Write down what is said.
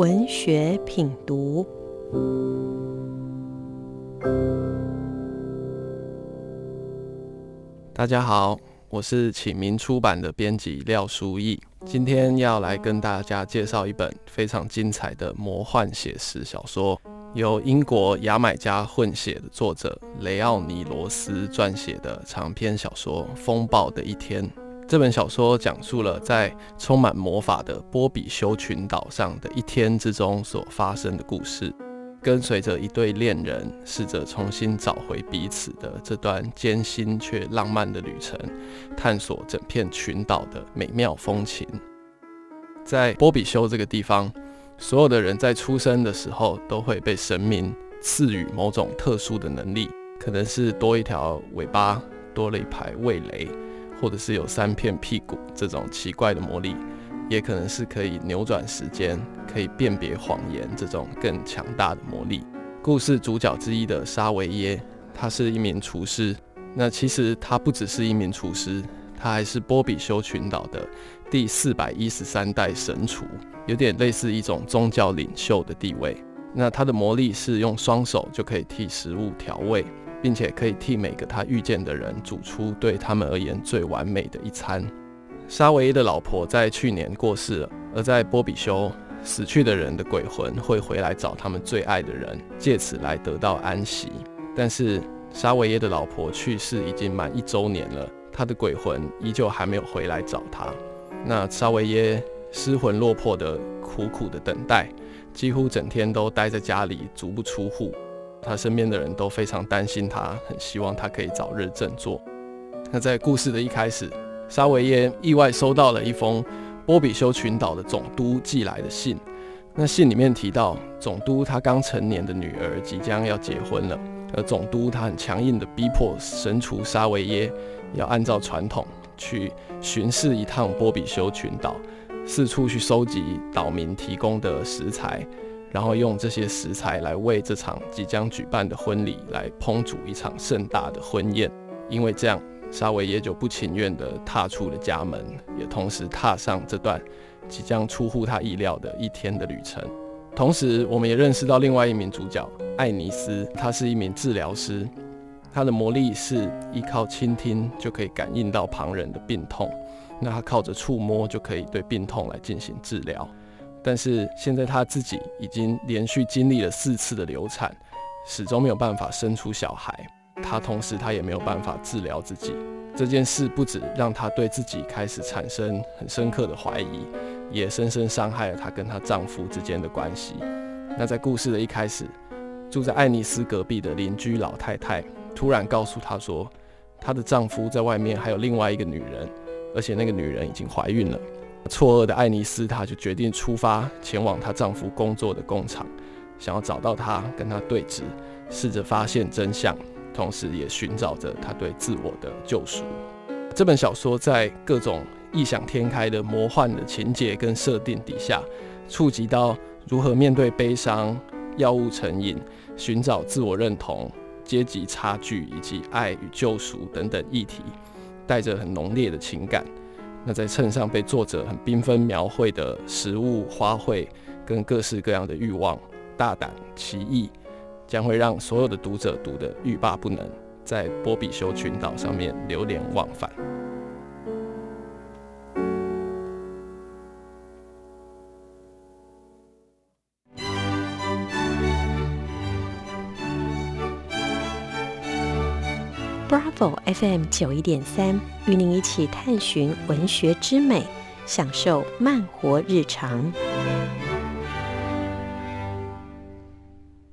文学品读。大家好，我是启明出版的编辑廖书义，今天要来跟大家介绍一本非常精彩的魔幻写实小说，由英国牙买加混血的作者雷奥尼罗斯撰写的长篇小说《风暴的一天》。这本小说讲述了在充满魔法的波比修群岛上的一天之中所发生的故事，跟随着一对恋人试着重新找回彼此的这段艰辛却浪漫的旅程，探索整片群岛的美妙风情。在波比修这个地方，所有的人在出生的时候都会被神明赐予某种特殊的能力，可能是多一条尾巴，多了一排味蕾。或者是有三片屁股这种奇怪的魔力，也可能是可以扭转时间、可以辨别谎言这种更强大的魔力。故事主角之一的沙维耶，他是一名厨师。那其实他不只是一名厨师，他还是波比修群岛的第四百一十三代神厨，有点类似一种宗教领袖的地位。那他的魔力是用双手就可以替食物调味。并且可以替每个他遇见的人煮出对他们而言最完美的一餐。沙维耶的老婆在去年过世了，而在波比修，死去的人的鬼魂会回来找他们最爱的人，借此来得到安息。但是沙维耶的老婆去世已经满一周年了，他的鬼魂依旧还没有回来找他。那沙维耶失魂落魄的苦苦的等待，几乎整天都待在家里，足不出户。他身边的人都非常担心他，很希望他可以早日振作。那在故事的一开始，沙维耶意外收到了一封波比修群岛的总督寄来的信。那信里面提到，总督他刚成年的女儿即将要结婚了，而总督他很强硬的逼迫神厨沙维耶要按照传统去巡视一趟波比修群岛，四处去收集岛民提供的食材。然后用这些食材来为这场即将举办的婚礼来烹煮一场盛大的婚宴，因为这样，沙维耶就不情愿地踏出了家门，也同时踏上这段即将出乎他意料的一天的旅程。同时，我们也认识到另外一名主角艾尼斯，他是一名治疗师，他的魔力是依靠倾听就可以感应到旁人的病痛，那他靠着触摸就可以对病痛来进行治疗。但是现在他自己已经连续经历了四次的流产，始终没有办法生出小孩。他同时他也没有办法治疗自己。这件事不止让他对自己开始产生很深刻的怀疑，也深深伤害了她跟她丈夫之间的关系。那在故事的一开始，住在爱尼斯隔壁的邻居老太太突然告诉她说，她的丈夫在外面还有另外一个女人，而且那个女人已经怀孕了。错愕的爱丽丝，她就决定出发前往她丈夫工作的工厂，想要找到他，跟他对峙，试着发现真相，同时也寻找着他对自我的救赎。这本小说在各种异想天开的魔幻的情节跟设定底下，触及到如何面对悲伤、药物成瘾、寻找自我认同、阶级差距以及爱与救赎等等议题，带着很浓烈的情感。那在秤上被作者很缤纷描绘的食物、花卉跟各式各样的欲望，大胆奇异，将会让所有的读者读得欲罢不能，在波比修群岛上面流连忘返。Bravo FM 九一点三，与您一起探寻文学之美，享受慢活日常。